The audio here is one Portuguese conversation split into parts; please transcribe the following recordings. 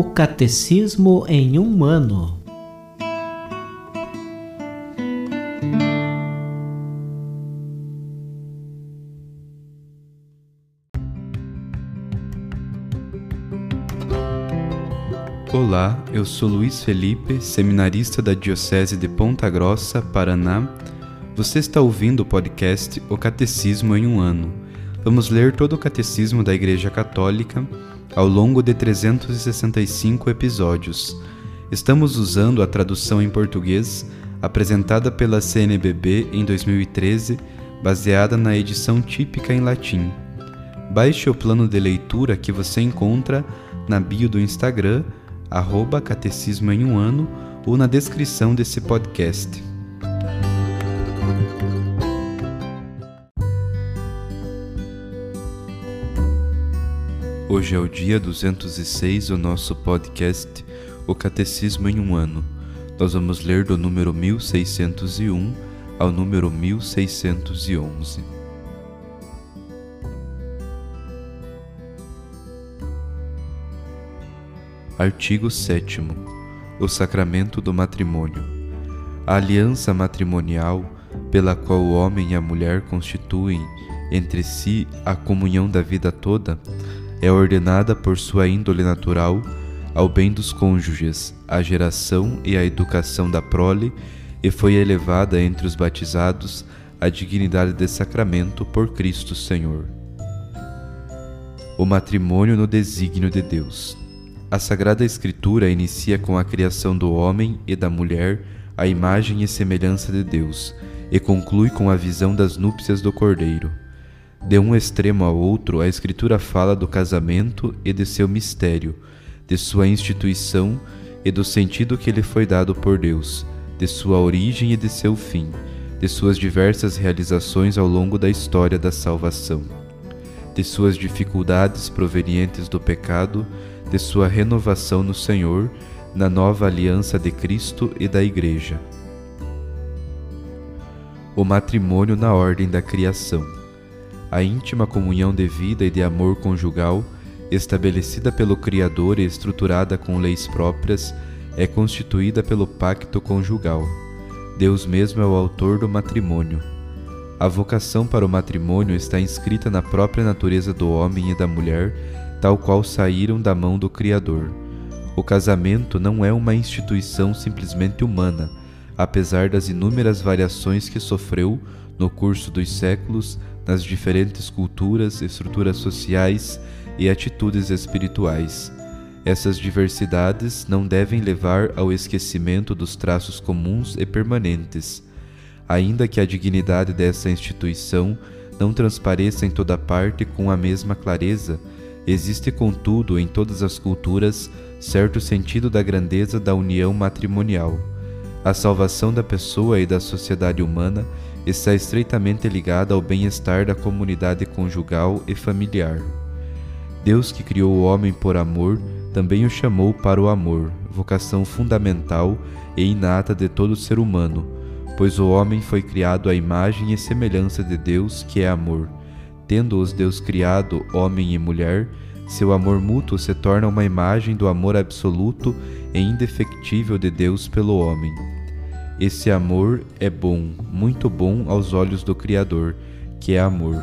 O Catecismo em um ano. Olá, eu sou Luiz Felipe, seminarista da Diocese de Ponta Grossa, Paraná. Você está ouvindo o podcast O Catecismo em um ano. Vamos ler todo o Catecismo da Igreja Católica ao longo de 365 episódios. Estamos usando a tradução em português apresentada pela CNBB em 2013, baseada na edição típica em latim. Baixe o plano de leitura que você encontra na bio do Instagram, arroba Catecismo em um ano, ou na descrição desse podcast. Hoje é o dia 206 do nosso podcast O Catecismo em um Ano. Nós vamos ler do número 1601 ao número 1611. Artigo 7 O sacramento do matrimônio. A aliança matrimonial, pela qual o homem e a mulher constituem entre si a comunhão da vida toda, é ordenada por sua índole natural ao bem dos cônjuges, à geração e à educação da prole, e foi elevada entre os batizados à dignidade de sacramento por Cristo Senhor. O matrimônio no desígnio de Deus. A Sagrada Escritura inicia com a criação do homem e da mulher à imagem e semelhança de Deus, e conclui com a visão das núpcias do Cordeiro. De um extremo ao outro, a Escritura fala do casamento e de seu mistério, de sua instituição e do sentido que lhe foi dado por Deus, de sua origem e de seu fim, de suas diversas realizações ao longo da história da salvação, de suas dificuldades provenientes do pecado, de sua renovação no Senhor, na nova aliança de Cristo e da Igreja. O matrimônio na ordem da criação a íntima comunhão de vida e de amor conjugal, estabelecida pelo Criador e estruturada com leis próprias, é constituída pelo pacto conjugal. Deus mesmo é o autor do matrimônio. A vocação para o matrimônio está inscrita na própria natureza do homem e da mulher, tal qual saíram da mão do Criador. O casamento não é uma instituição simplesmente humana, apesar das inúmeras variações que sofreu, no curso dos séculos, nas diferentes culturas, estruturas sociais e atitudes espirituais. Essas diversidades não devem levar ao esquecimento dos traços comuns e permanentes. Ainda que a dignidade dessa instituição não transpareça em toda parte com a mesma clareza, existe, contudo, em todas as culturas, certo sentido da grandeza da união matrimonial. A salvação da pessoa e da sociedade humana está estreitamente ligada ao bem-estar da comunidade conjugal e familiar. Deus, que criou o homem por amor, também o chamou para o amor, vocação fundamental e inata de todo ser humano, pois o homem foi criado à imagem e semelhança de Deus, que é amor. Tendo-os Deus criado, homem e mulher, seu amor mútuo se torna uma imagem do amor absoluto e indefectível de Deus pelo homem. Esse amor é bom, muito bom aos olhos do Criador, que é amor.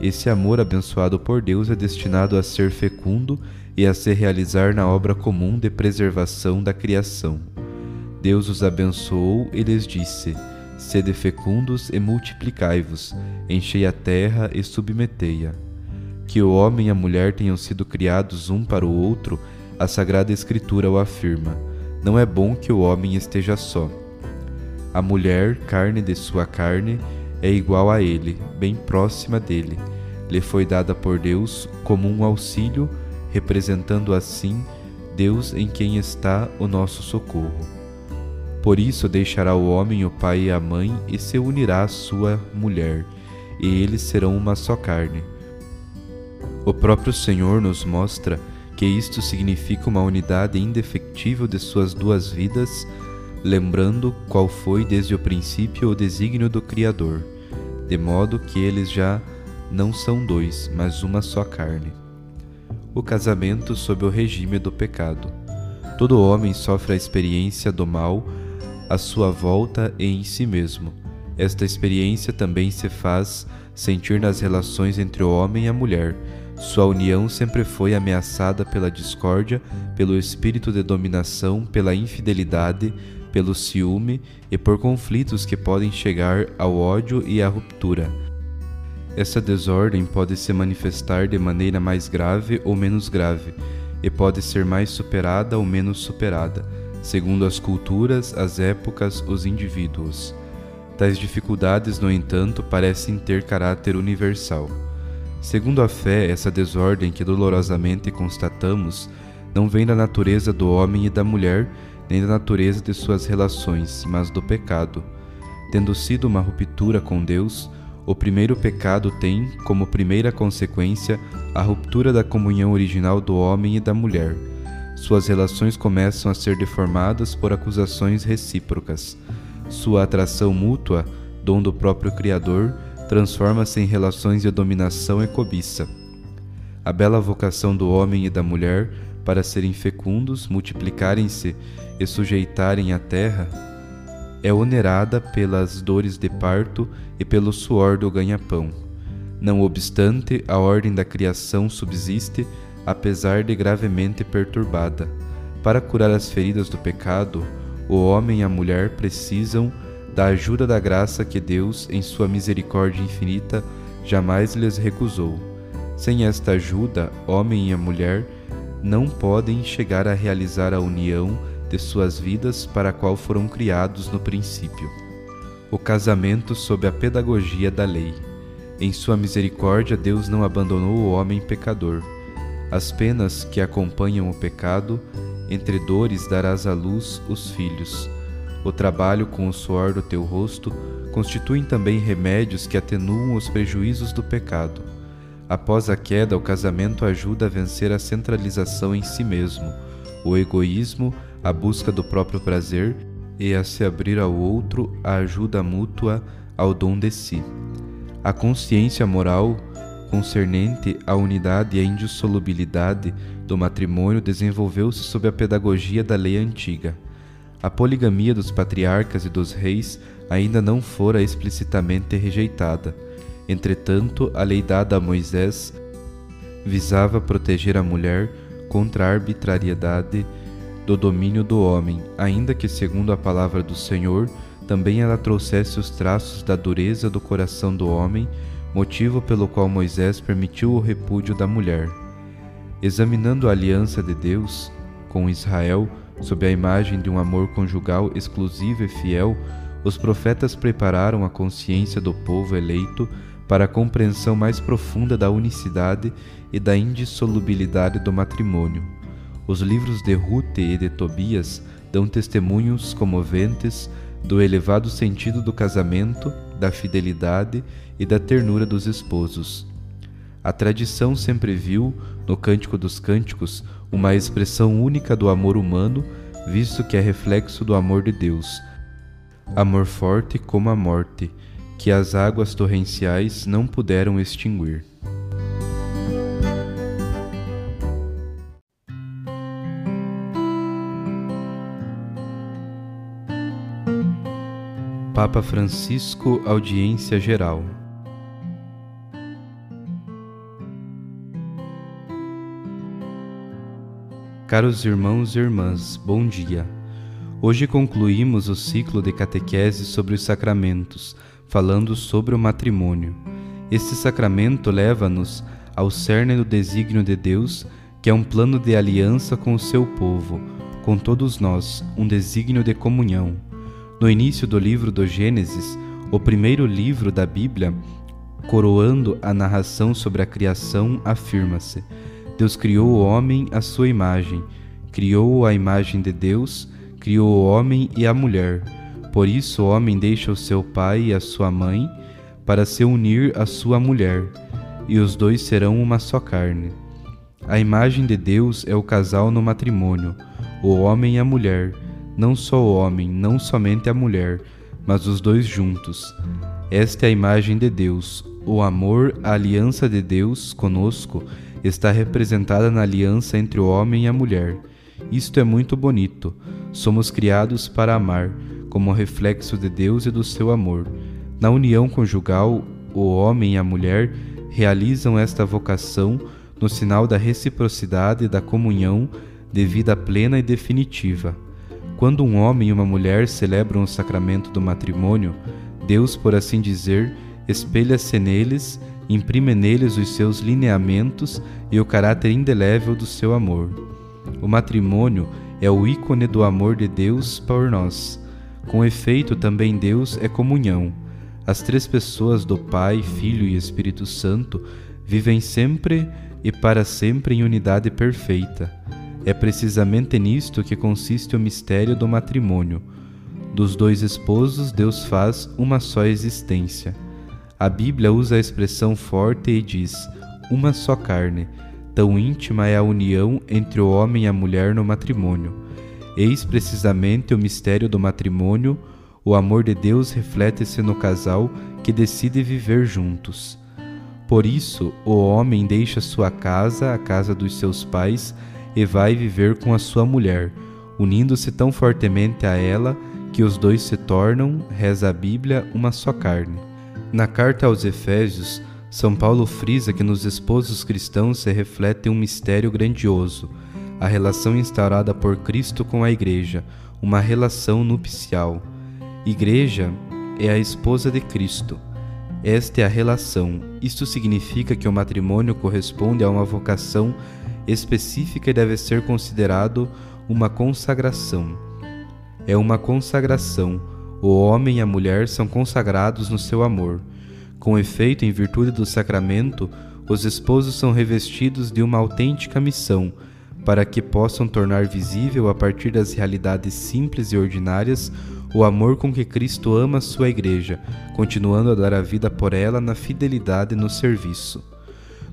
Esse amor abençoado por Deus é destinado a ser fecundo e a se realizar na obra comum de preservação da criação. Deus os abençoou e lhes disse: Sede fecundos e multiplicai-vos, enchei a terra e submetei-a. Que o homem e a mulher tenham sido criados um para o outro, a Sagrada Escritura o afirma. Não é bom que o homem esteja só. A mulher, carne de sua carne, é igual a ele, bem próxima dele. Lhe foi dada por Deus como um auxílio, representando assim Deus em quem está o nosso socorro. Por isso deixará o homem o pai e a mãe e se unirá à sua mulher, e eles serão uma só carne. O próprio Senhor nos mostra que isto significa uma unidade indefectível de suas duas vidas lembrando qual foi desde o princípio o desígnio do Criador, de modo que eles já não são dois, mas uma só carne. o casamento sob o regime do pecado. Todo homem sofre a experiência do mal à sua volta e em si mesmo. Esta experiência também se faz sentir nas relações entre o homem e a mulher. Sua união sempre foi ameaçada pela discórdia, pelo espírito de dominação, pela infidelidade, pelo ciúme e por conflitos que podem chegar ao ódio e à ruptura. Essa desordem pode se manifestar de maneira mais grave ou menos grave, e pode ser mais superada ou menos superada, segundo as culturas, as épocas, os indivíduos. Tais dificuldades, no entanto, parecem ter caráter universal. Segundo a fé, essa desordem que dolorosamente constatamos não vem da natureza do homem e da mulher, nem da natureza de suas relações, mas do pecado. Tendo sido uma ruptura com Deus, o primeiro pecado tem, como primeira consequência, a ruptura da comunhão original do homem e da mulher. Suas relações começam a ser deformadas por acusações recíprocas. Sua atração mútua, dom do próprio Criador, transforma-se em relações de dominação e cobiça. A bela vocação do homem e da mulher para serem fecundos, multiplicarem-se e sujeitarem a terra é onerada pelas dores de parto e pelo suor do ganha-pão. Não obstante, a ordem da criação subsiste, apesar de gravemente perturbada. Para curar as feridas do pecado, o homem e a mulher precisam da ajuda da graça que Deus, em sua misericórdia infinita, jamais lhes recusou. Sem esta ajuda, homem e a mulher não podem chegar a realizar a união de suas vidas para a qual foram criados no princípio. O casamento sob a pedagogia da lei. Em sua misericórdia, Deus não abandonou o homem pecador. As penas que acompanham o pecado, entre dores darás à luz os filhos. O trabalho com o suor do teu rosto constituem também remédios que atenuam os prejuízos do pecado. Após a queda, o casamento ajuda a vencer a centralização em si mesmo, o egoísmo, a busca do próprio prazer e a se abrir ao outro a ajuda mútua ao dom de si. A consciência moral concernente à unidade e à indissolubilidade do matrimônio desenvolveu-se sob a pedagogia da lei antiga. A poligamia dos patriarcas e dos reis ainda não fora explicitamente rejeitada. Entretanto, a lei dada a Moisés visava proteger a mulher contra a arbitrariedade do domínio do homem, ainda que, segundo a palavra do Senhor, também ela trouxesse os traços da dureza do coração do homem, motivo pelo qual Moisés permitiu o repúdio da mulher. Examinando a aliança de Deus com Israel, sob a imagem de um amor conjugal exclusivo e fiel, os profetas prepararam a consciência do povo eleito para a compreensão mais profunda da unicidade e da indissolubilidade do matrimônio os livros de Rute e de Tobias dão testemunhos comoventes do elevado sentido do casamento, da fidelidade e da ternura dos esposos. A tradição sempre viu, no Cântico dos Cânticos, uma expressão única do amor humano, visto que é reflexo do amor de Deus. Amor forte como a morte, que as águas torrenciais não puderam extinguir. Papa Francisco Audiência Geral. Caros irmãos e irmãs, bom dia. Hoje concluímos o ciclo de catequese sobre os sacramentos, falando sobre o matrimônio. Este sacramento leva-nos ao cerne do desígnio de Deus, que é um plano de aliança com o seu povo, com todos nós, um desígnio de comunhão no início do livro do Gênesis, o primeiro livro da Bíblia, coroando a narração sobre a criação, afirma-se: Deus criou o homem à sua imagem, criou a imagem de Deus, criou o homem e a mulher. Por isso o homem deixa o seu pai e a sua mãe para se unir à sua mulher, e os dois serão uma só carne. A imagem de Deus é o casal no matrimônio, o homem e a mulher não só o homem, não somente a mulher, mas os dois juntos. Esta é a imagem de Deus, o amor, a aliança de Deus conosco está representada na aliança entre o homem e a mulher. Isto é muito bonito. Somos criados para amar, como reflexo de Deus e do seu amor. Na união conjugal, o homem e a mulher realizam esta vocação no sinal da reciprocidade e da comunhão de vida plena e definitiva. Quando um homem e uma mulher celebram o sacramento do matrimônio, Deus, por assim dizer, espelha-se neles, imprime neles os seus lineamentos e o caráter indelével do seu amor. O matrimônio é o ícone do amor de Deus por nós. Com efeito, também Deus é comunhão. As três pessoas do Pai, Filho e Espírito Santo vivem sempre e para sempre em unidade perfeita. É precisamente nisto que consiste o mistério do matrimônio. Dos dois esposos, Deus faz uma só existência. A Bíblia usa a expressão forte e diz: uma só carne. Tão íntima é a união entre o homem e a mulher no matrimônio. Eis precisamente o mistério do matrimônio. O amor de Deus reflete-se no casal que decide viver juntos. Por isso, o homem deixa sua casa, a casa dos seus pais, e vai viver com a sua mulher, unindo-se tão fortemente a ela que os dois se tornam, reza a Bíblia, uma só carne. Na carta aos Efésios, São Paulo frisa que nos esposos cristãos se reflete um mistério grandioso, a relação instaurada por Cristo com a Igreja, uma relação nupcial. Igreja é a esposa de Cristo. Esta é a relação. Isto significa que o matrimônio corresponde a uma vocação específica e deve ser considerado uma consagração. É uma consagração. O homem e a mulher são consagrados no seu amor. Com efeito, em virtude do sacramento, os esposos são revestidos de uma autêntica missão, para que possam tornar visível, a partir das realidades simples e ordinárias, o amor com que Cristo ama sua Igreja, continuando a dar a vida por ela na fidelidade e no serviço.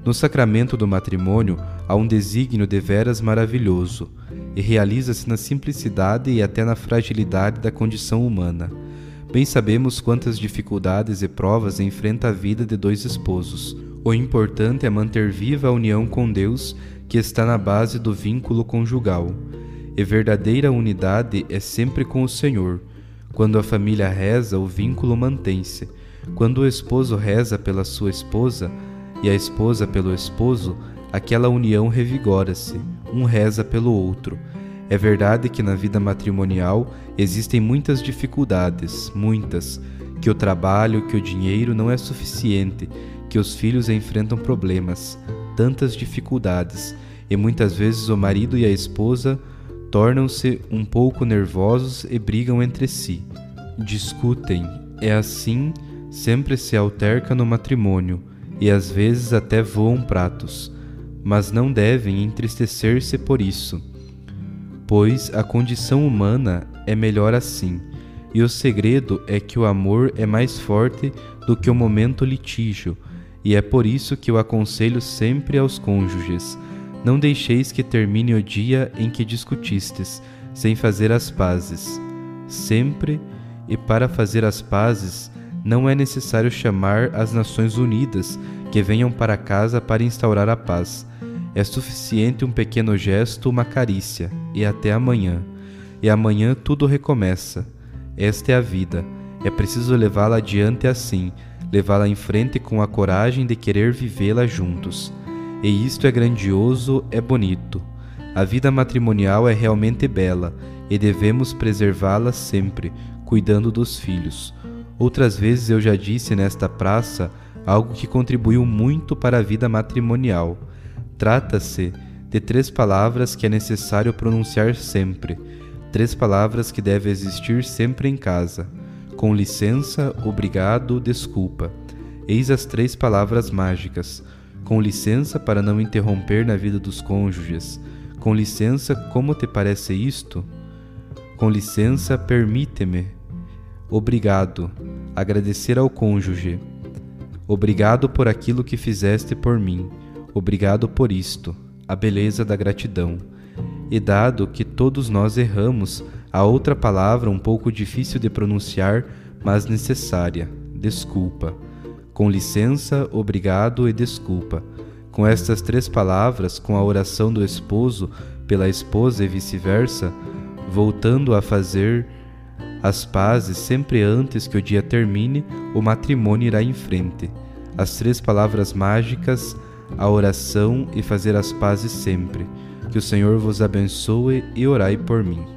No sacramento do matrimônio há um desígnio deveras maravilhoso, e realiza-se na simplicidade e até na fragilidade da condição humana. Bem sabemos quantas dificuldades e provas enfrenta a vida de dois esposos. O importante é manter viva a união com Deus, que está na base do vínculo conjugal. E verdadeira unidade é sempre com o Senhor, quando a família reza, o vínculo mantém-se. Quando o esposo reza pela sua esposa e a esposa pelo esposo, aquela união revigora-se, um reza pelo outro. É verdade que na vida matrimonial existem muitas dificuldades, muitas, que o trabalho, que o dinheiro não é suficiente, que os filhos enfrentam problemas, tantas dificuldades, e muitas vezes o marido e a esposa tornam-se um pouco nervosos e brigam entre si. Discutem. É assim, sempre se alterca no matrimônio e às vezes até voam pratos, mas não devem entristecer-se por isso, pois a condição humana é melhor assim, e o segredo é que o amor é mais forte do que o momento litígio, e é por isso que eu aconselho sempre aos cônjuges não deixeis que termine o dia em que discutistes, sem fazer as pazes. Sempre e para fazer as pazes, não é necessário chamar as Nações Unidas que venham para casa para instaurar a paz. É suficiente um pequeno gesto, uma carícia, e até amanhã. E amanhã tudo recomeça. Esta é a vida. É preciso levá-la adiante assim, levá-la em frente com a coragem de querer vivê-la juntos. E isto é grandioso, é bonito. A vida matrimonial é realmente bela e devemos preservá-la sempre, cuidando dos filhos. Outras vezes eu já disse nesta praça algo que contribuiu muito para a vida matrimonial. Trata-se de três palavras que é necessário pronunciar sempre, três palavras que devem existir sempre em casa: com licença, obrigado, desculpa. Eis as três palavras mágicas com licença para não interromper na vida dos cônjuges. Com licença, como te parece isto? Com licença, permite-me. Obrigado. Agradecer ao cônjuge. Obrigado por aquilo que fizeste por mim. Obrigado por isto. A beleza da gratidão. E dado que todos nós erramos, há outra palavra um pouco difícil de pronunciar, mas necessária: desculpa. Com licença, obrigado e desculpa. Com estas três palavras, com a oração do esposo pela esposa e vice-versa, voltando a fazer as pazes sempre antes que o dia termine, o matrimônio irá em frente. As três palavras mágicas, a oração e fazer as pazes sempre. Que o Senhor vos abençoe e orai por mim.